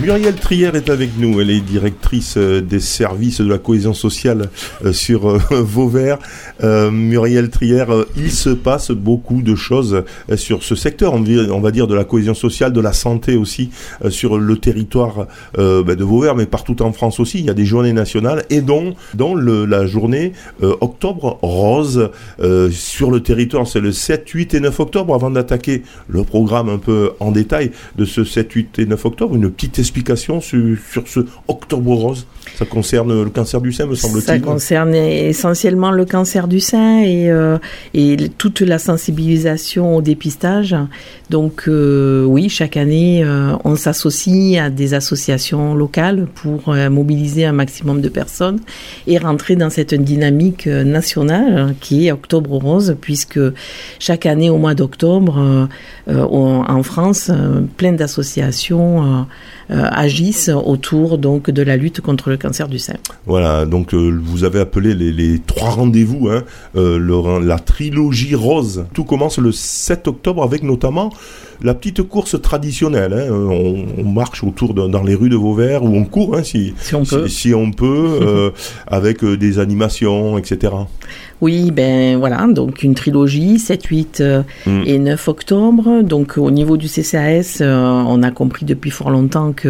Muriel Trier est avec nous. Elle est directrice euh, des services de la cohésion sociale euh, sur euh, Vauvert. Muriel Trier, il se passe beaucoup de choses sur ce secteur, on va dire de la cohésion sociale, de la santé aussi, sur le territoire ben, de Vauvert, mais partout en France aussi. Il y a des journées nationales et dont, la journée Octobre Rose sur le territoire. C'est le 7, 8 et 9 octobre. Avant d'attaquer le programme un peu en détail de ce 7, 8 et 9 octobre, une petite explication sur, ce Octobre Rose Ça concerne le cancer du sein, me semble-t-il Ça concerne essentiellement le cancer du sein et, euh, et toute la sensibilisation au dépistage. Donc euh, oui, chaque année, euh, on s'associe à des associations locales pour mobiliser un maximum de personnes et rentrer dans cette dynamique nationale qui est Octobre Rose, puisque chaque année au mois d'octobre, en France, plein d'associations agissent autour donc de la lutte contre le cancer du sein. Voilà, donc euh, vous avez appelé les, trois rendez-vous, hein, euh, la trilogie rose. Tout commence le 7 octobre avec notamment la petite course traditionnelle. Hein. On, marche autour dans les rues de Vauvert ou on court hein, si, on peut, si, on peut avec des animations, etc. Oui, ben voilà, donc une trilogie, 7, 8 euh, mm. et 9 octobre. Donc au niveau du CCAS, euh, on a compris depuis fort longtemps que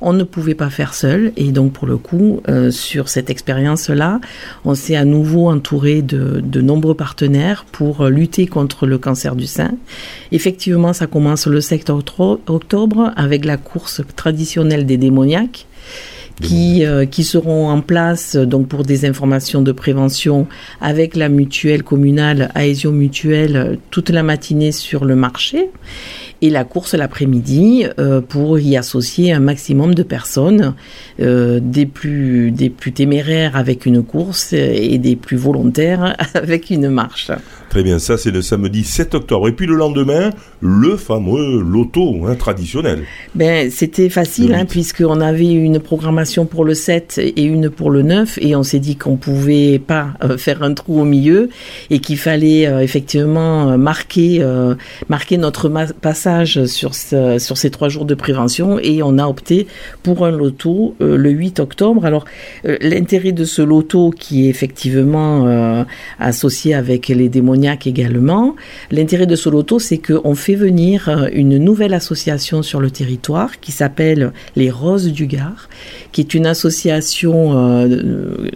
on ne pouvait pas faire seul. Et donc pour le coup, euh, sur cette expérience-là, on s'est à nouveau entouré de, de, nombreux partenaires pour lutter contre le cancer du sein. Effectivement, ça commence le 7 octobre avec la course traditionnelle des démoniaques qui, euh, qui seront en place donc pour des informations de prévention avec la mutuelle communale Aesio Mutuelle toute la matinée sur le marché et la course l'après-midi euh, pour y associer un maximum de personnes, euh, des, plus, des plus téméraires avec une course et des plus volontaires avec une marche. Très bien, ça c'est le samedi 7 octobre. Et puis le lendemain, le fameux loto hein, traditionnel. Ben, C'était facile, hein, puisqu'on avait une programmation pour le 7 et une pour le 9, et on s'est dit qu'on pouvait pas euh, faire un trou au milieu, et qu'il fallait effectivement marquer, euh, marquer notre passage sur, ce, sur ces trois jours de prévention, et on a opté pour un loto le 8 octobre. Alors, l'intérêt de ce loto, qui est effectivement associé avec les démoniaques, également. L'intérêt de ce loto, c'est qu'on fait venir euh, une nouvelle association sur le territoire qui s'appelle les Roses du Gard, qui est une association euh,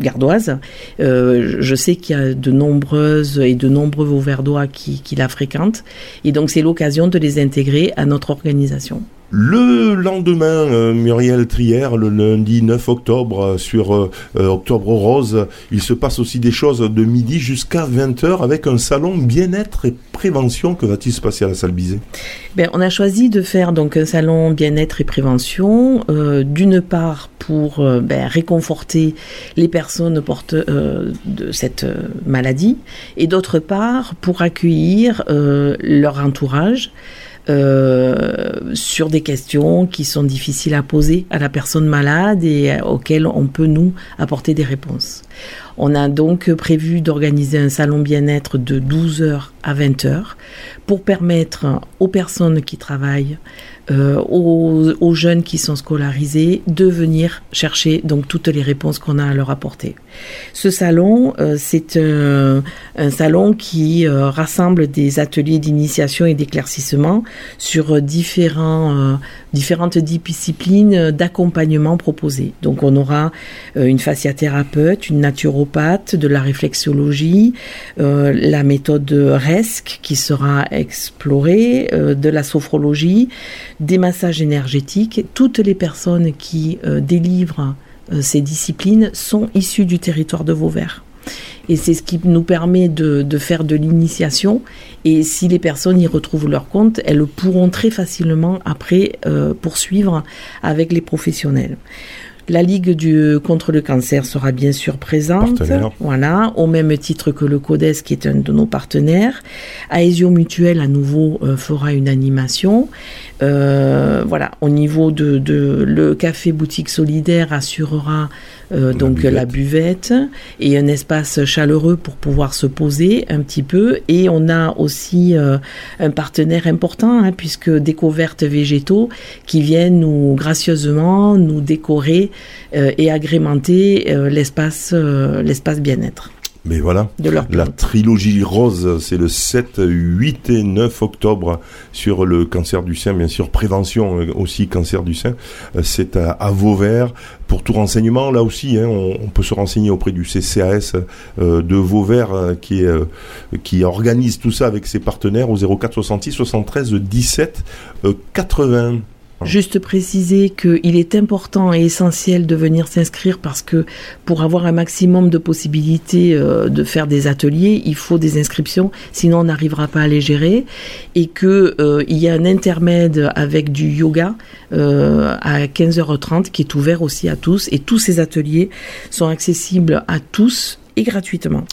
gardoise. Euh, je sais qu'il y a de nombreuses et de nombreux Vauverdois qui, qui la fréquentent. Et donc, c'est l'occasion de les intégrer à notre organisation. Le lendemain, euh, Muriel Trier, le lundi 9 octobre, euh, sur euh, Octobre Rose, il se passe aussi des choses de midi jusqu'à 20h avec un salon bien-être et prévention. Que va-t-il se passer à la salle Bizet? Ben, On a choisi de faire donc un salon bien-être et prévention, d'une part pour ben, réconforter les personnes porte, de cette maladie, et d'autre part pour accueillir leur entourage. Euh, sur des questions qui sont difficiles à poser à la personne malade et auxquelles on peut nous apporter des réponses. On a donc prévu d'organiser un salon bien-être de 12h à 20h pour permettre aux personnes qui travaillent euh, aux, jeunes qui sont scolarisés de venir chercher donc toutes les réponses qu'on a à leur apporter. Ce salon, euh, c'est un, salon qui euh, rassemble des ateliers d'initiation et d'éclaircissement sur différents, différentes disciplines d'accompagnement proposées. Donc on aura une fasciathérapeute, une naturopathe, de la réflexologie, la méthode RESC qui sera explorée, de la sophrologie, des massages énergétiques. Toutes les personnes qui euh, délivrent euh, ces disciplines sont issues du territoire de Vauvert. Et c'est ce qui nous permet de, faire de l'initiation. Et si les personnes y retrouvent leur compte, elles pourront très facilement après euh, poursuivre avec les professionnels. La Ligue du, contre le cancer sera bien sûr présente. Partenaire. Voilà, au même titre que le CODES qui est un de nos partenaires. Aesio Mutuel à nouveau euh, fera une animation. Euh, voilà, au niveau de, de, le café boutique solidaire assurera euh, La donc buvette. la buvette et un espace chaleureux pour pouvoir se poser un petit peu. Et on a aussi euh, un partenaire important hein, puisque Découvertes Végétaux qui viennent nous gracieusement nous décorer et agrémenter euh, l'espace euh, l'espace bien-être Mais voilà. de leur La trilogie rose, c'est le 7, 8 et 9 octobre sur le cancer du sein, bien sûr, prévention euh, aussi cancer du sein. Euh, C'est à, à Vauvert. Pour tout renseignement, là aussi, hein, on, on peut se renseigner auprès du CCAS euh, de Vauvert euh, qui, est, euh, qui organise tout ça avec ses partenaires au 04 66 73 17 euh, 80. Juste préciser qu'il est important et essentiel de venir s'inscrire parce que pour avoir un maximum de possibilités euh, de faire des ateliers, il faut des inscriptions, sinon on n'arrivera pas à les gérer. Et que euh, y a un intermède avec du yoga euh, à 15h30 qui est ouvert aussi à tous. Et tous ces ateliers sont accessibles à tous et gratuitement.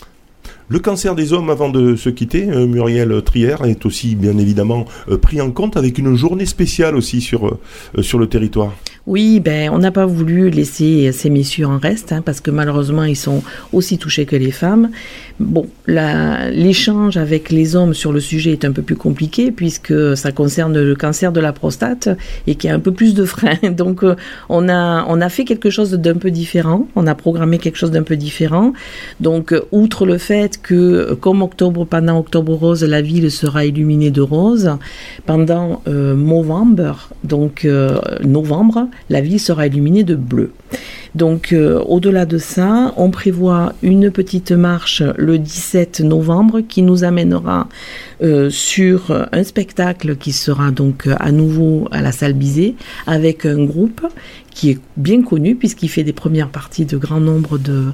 Le cancer des hommes, avant de se quitter, euh, Muriel Trier est aussi bien évidemment euh, pris en compte avec une journée spéciale aussi sur, euh, sur le territoire. Oui, ben on n'a pas voulu laisser ces messieurs en reste hein, parce que malheureusement ils sont aussi touchés que les femmes. Bon, l'échange avec les hommes sur le sujet est un peu plus compliqué puisque ça concerne le cancer de la prostate et qu'il y a un peu plus de freins. Donc euh, on a on a fait quelque chose d'un peu différent. On a programmé quelque chose d'un peu différent. Donc euh, outre le fait que comme octobre pendant Octobre Rose, la ville sera illuminée de rose pendant euh, novembre, donc euh, novembre, la ville sera illuminée de bleu. Donc euh, au-delà de ça, on prévoit une petite marche le 17 novembre qui nous amènera euh, sur un spectacle qui sera donc euh, à nouveau à la salle Bizet avec un groupe qui est bien connu puisqu'il fait des premières parties de grand nombre de,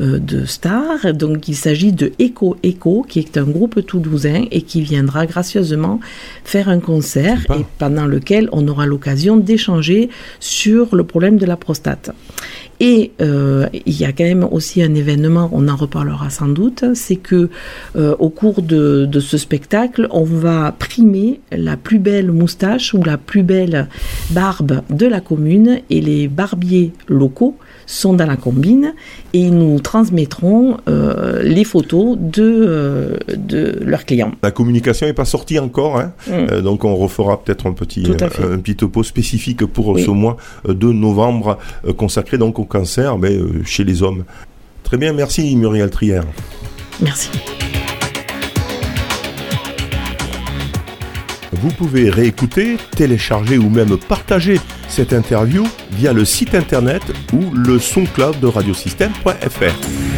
euh, de stars. Donc il s'agit de Echo Echo qui est un groupe toulousain et qui viendra gracieusement faire un concert et pendant lequel on aura l'occasion d'échanger sur le problème de la prostate. Et euh, il y a quand même aussi un événement, on en reparlera sans doute, c'est que euh, au cours de, de ce spectacle, on va primer la plus belle moustache ou la plus belle barbe de la commune et les barbiers locaux sont dans la combine et ils nous transmettront euh, les photos de, de leurs clients. La communication n'est pas sortie encore, hein, Mm. donc on refera peut-être un petit, un petit topo spécifique pour Oui. ce mois de novembre consacré donc au cancer mais, euh, chez les hommes. Très bien, merci Muriel Trier. Merci. Vous pouvez réécouter, télécharger ou même partager cette interview via le site internet ou le SoundCloud de radiosystème.fr.